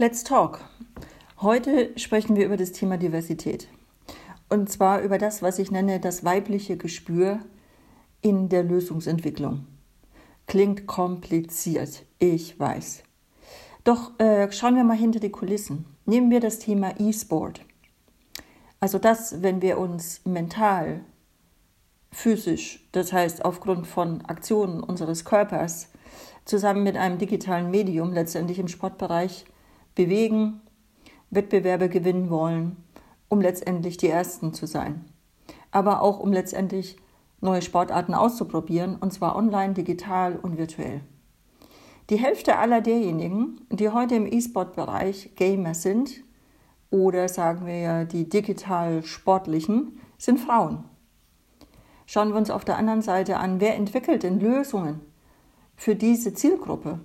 Let's talk. Heute sprechen wir über das Thema Diversität. Und zwar über das, was ich nenne, das weibliche Gespür in der Lösungsentwicklung. Klingt kompliziert, ich weiß. Doch äh, schauen wir mal hinter die Kulissen. Nehmen wir das Thema E-Sport. Also das, wenn wir uns mental, physisch, das heißt aufgrund von Aktionen unseres Körpers, zusammen mit einem digitalen Medium letztendlich im Sportbereich bewegen, Wettbewerbe gewinnen wollen, um letztendlich die Ersten zu sein. Aber auch um letztendlich neue Sportarten auszuprobieren, und zwar online, digital und virtuell. Die Hälfte aller derjenigen, die heute im E-Sport-Bereich Gamer sind, oder sagen wir ja die digital Sportlichen, sind Frauen. Schauen wir uns auf der anderen Seite an, wer entwickelt denn Lösungen für diese Zielgruppe?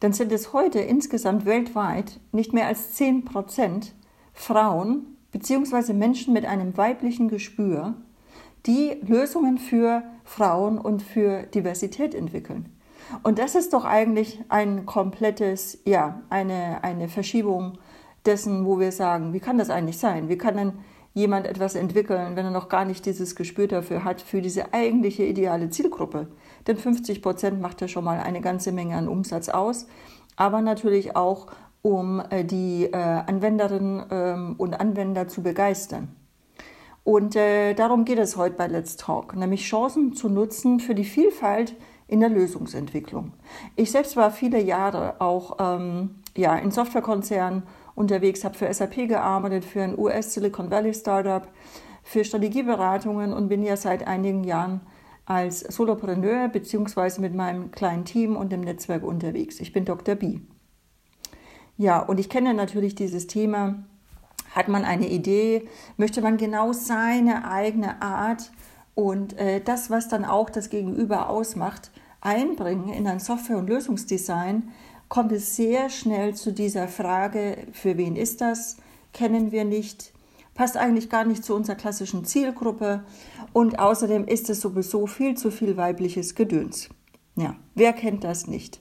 Dann sind es heute insgesamt weltweit nicht mehr als 10 Prozent Frauen bzw. Menschen mit einem weiblichen Gespür, die Lösungen für Frauen und für Diversität entwickeln. Und das ist doch eigentlich ein komplettes, ja, eine, eine Verschiebung dessen, wo wir sagen, wie kann das eigentlich sein? Wie kann denn jemand etwas entwickeln, wenn er noch gar nicht dieses Gespür dafür hat, für diese eigentliche ideale Zielgruppe? Denn 50 Prozent macht ja schon mal eine ganze Menge an Umsatz aus, aber natürlich auch, um äh, die äh, Anwenderinnen ähm, und Anwender zu begeistern. Und äh, darum geht es heute bei Let's Talk, nämlich Chancen zu nutzen für die Vielfalt in der Lösungsentwicklung. Ich selbst war viele Jahre auch ähm, ja, in Softwarekonzernen unterwegs, habe für SAP gearbeitet, für ein US Silicon Valley Startup, für Strategieberatungen und bin ja seit einigen Jahren als Solopreneur bzw. mit meinem kleinen Team und dem Netzwerk unterwegs. Ich bin Dr. B. Ja, und ich kenne natürlich dieses Thema. Hat man eine Idee? Möchte man genau seine eigene Art und äh, das, was dann auch das Gegenüber ausmacht, einbringen in ein Software- und Lösungsdesign, kommt es sehr schnell zu dieser Frage, für wen ist das? Kennen wir nicht? Passt eigentlich gar nicht zu unserer klassischen Zielgruppe und außerdem ist es sowieso viel zu viel weibliches Gedöns. Ja, wer kennt das nicht?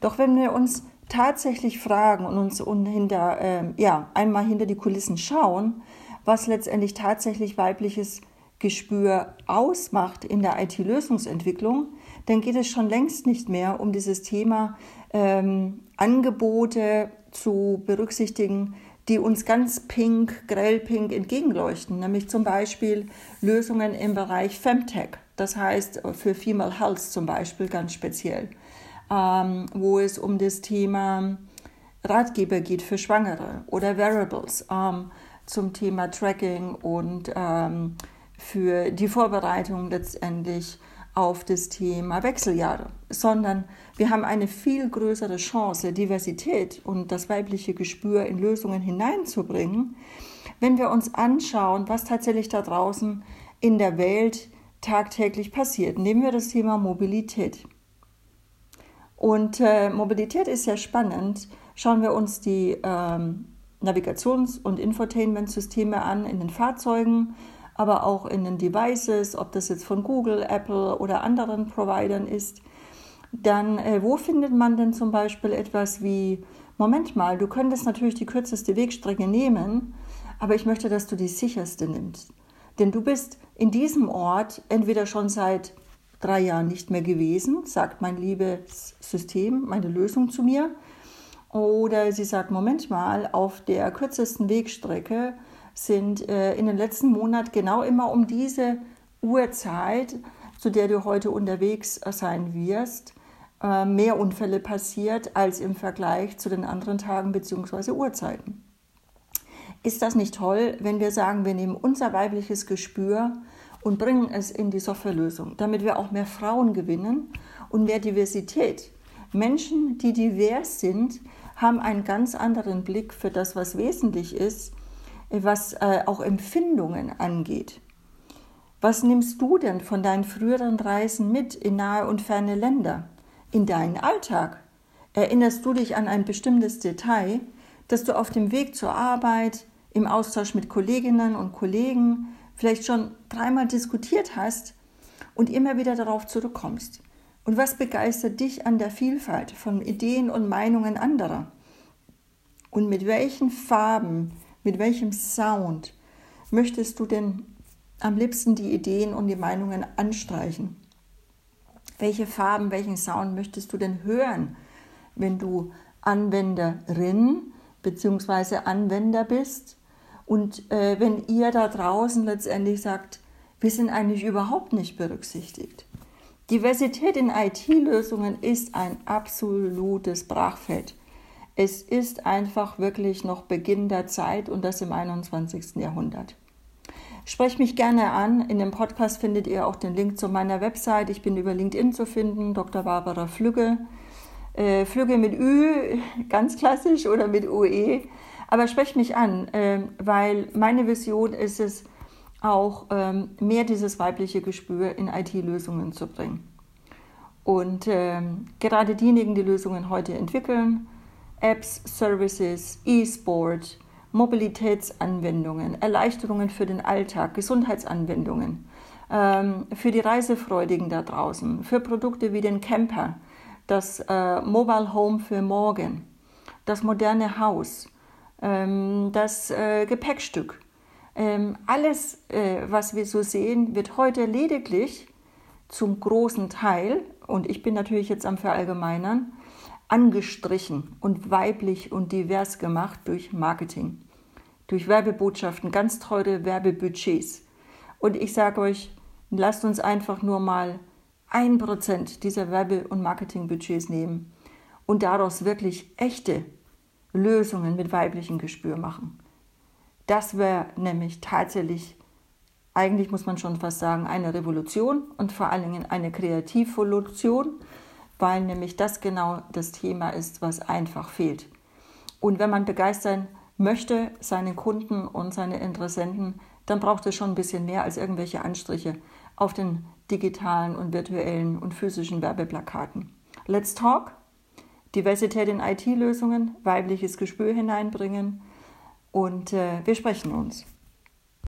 Doch wenn wir uns tatsächlich fragen und uns hinter, äh, ja, einmal hinter die Kulissen schauen, was letztendlich tatsächlich weibliches Gespür ausmacht in der IT-Lösungsentwicklung, dann geht es schon längst nicht mehr um dieses Thema ähm, Angebote zu berücksichtigen, die uns ganz pink, grell pink entgegenleuchten, nämlich zum Beispiel Lösungen im Bereich Femtech, das heißt für Female Health zum Beispiel ganz speziell, ähm, wo es um das Thema Ratgeber geht für Schwangere oder Wearables ähm, zum Thema Tracking und ähm, für die Vorbereitung letztendlich auf das Thema Wechseljahre, sondern wir haben eine viel größere Chance, Diversität und das weibliche Gespür in Lösungen hineinzubringen, wenn wir uns anschauen, was tatsächlich da draußen in der Welt tagtäglich passiert. Nehmen wir das Thema Mobilität. Und äh, Mobilität ist ja spannend. Schauen wir uns die ähm, Navigations- und Infotainment-Systeme an in den Fahrzeugen aber auch in den Devices, ob das jetzt von Google, Apple oder anderen Providern ist, dann äh, wo findet man denn zum Beispiel etwas wie, Moment mal, du könntest natürlich die kürzeste Wegstrecke nehmen, aber ich möchte, dass du die sicherste nimmst. Denn du bist in diesem Ort entweder schon seit drei Jahren nicht mehr gewesen, sagt mein liebes System, meine Lösung zu mir, oder sie sagt, Moment mal, auf der kürzesten Wegstrecke sind äh, in den letzten Monaten genau immer um diese Uhrzeit, zu der du heute unterwegs sein wirst, äh, mehr Unfälle passiert als im Vergleich zu den anderen Tagen bzw. Uhrzeiten. Ist das nicht toll, wenn wir sagen, wir nehmen unser weibliches Gespür und bringen es in die Softwarelösung, damit wir auch mehr Frauen gewinnen und mehr Diversität. Menschen, die divers sind, haben einen ganz anderen Blick für das, was wesentlich ist was äh, auch Empfindungen angeht. Was nimmst du denn von deinen früheren Reisen mit in nahe und ferne Länder, in deinen Alltag? Erinnerst du dich an ein bestimmtes Detail, das du auf dem Weg zur Arbeit, im Austausch mit Kolleginnen und Kollegen vielleicht schon dreimal diskutiert hast und immer wieder darauf zurückkommst? Und was begeistert dich an der Vielfalt von Ideen und Meinungen anderer? Und mit welchen Farben, mit welchem Sound möchtest du denn am liebsten die Ideen und die Meinungen anstreichen? Welche Farben, welchen Sound möchtest du denn hören, wenn du Anwenderin bzw. Anwender bist? Und äh, wenn ihr da draußen letztendlich sagt, wir sind eigentlich überhaupt nicht berücksichtigt. Diversität in IT-Lösungen ist ein absolutes Brachfeld. Es ist einfach wirklich noch Beginn der Zeit und das im 21. Jahrhundert. Sprecht mich gerne an. In dem Podcast findet ihr auch den Link zu meiner Website. Ich bin über LinkedIn zu finden, Dr. Barbara Flügge. Äh, Flügge mit Ü, ganz klassisch, oder mit UE. Aber sprecht mich an, äh, weil meine Vision ist es, auch ähm, mehr dieses weibliche Gespür in IT-Lösungen zu bringen. Und ähm, gerade diejenigen, die Lösungen heute entwickeln, Apps, Services, E-Sport, Mobilitätsanwendungen, Erleichterungen für den Alltag, Gesundheitsanwendungen, ähm, für die Reisefreudigen da draußen, für Produkte wie den Camper, das äh, Mobile Home für morgen, das moderne Haus, ähm, das äh, Gepäckstück. Ähm, alles, äh, was wir so sehen, wird heute lediglich zum großen Teil, und ich bin natürlich jetzt am Verallgemeinern, angestrichen und weiblich und divers gemacht durch Marketing, durch Werbebotschaften, ganz teure Werbebudgets. Und ich sage euch, lasst uns einfach nur mal ein Prozent dieser Werbe- und Marketingbudgets nehmen und daraus wirklich echte Lösungen mit weiblichem Gespür machen. Das wäre nämlich tatsächlich, eigentlich muss man schon fast sagen, eine Revolution und vor allen Dingen eine Kreativrevolution, weil nämlich das genau das Thema ist, was einfach fehlt. Und wenn man begeistern möchte, seine Kunden und seine Interessenten, dann braucht es schon ein bisschen mehr als irgendwelche Anstriche auf den digitalen und virtuellen und physischen Werbeplakaten. Let's Talk, Diversität in IT-Lösungen, weibliches Gespür hineinbringen und äh, wir sprechen uns.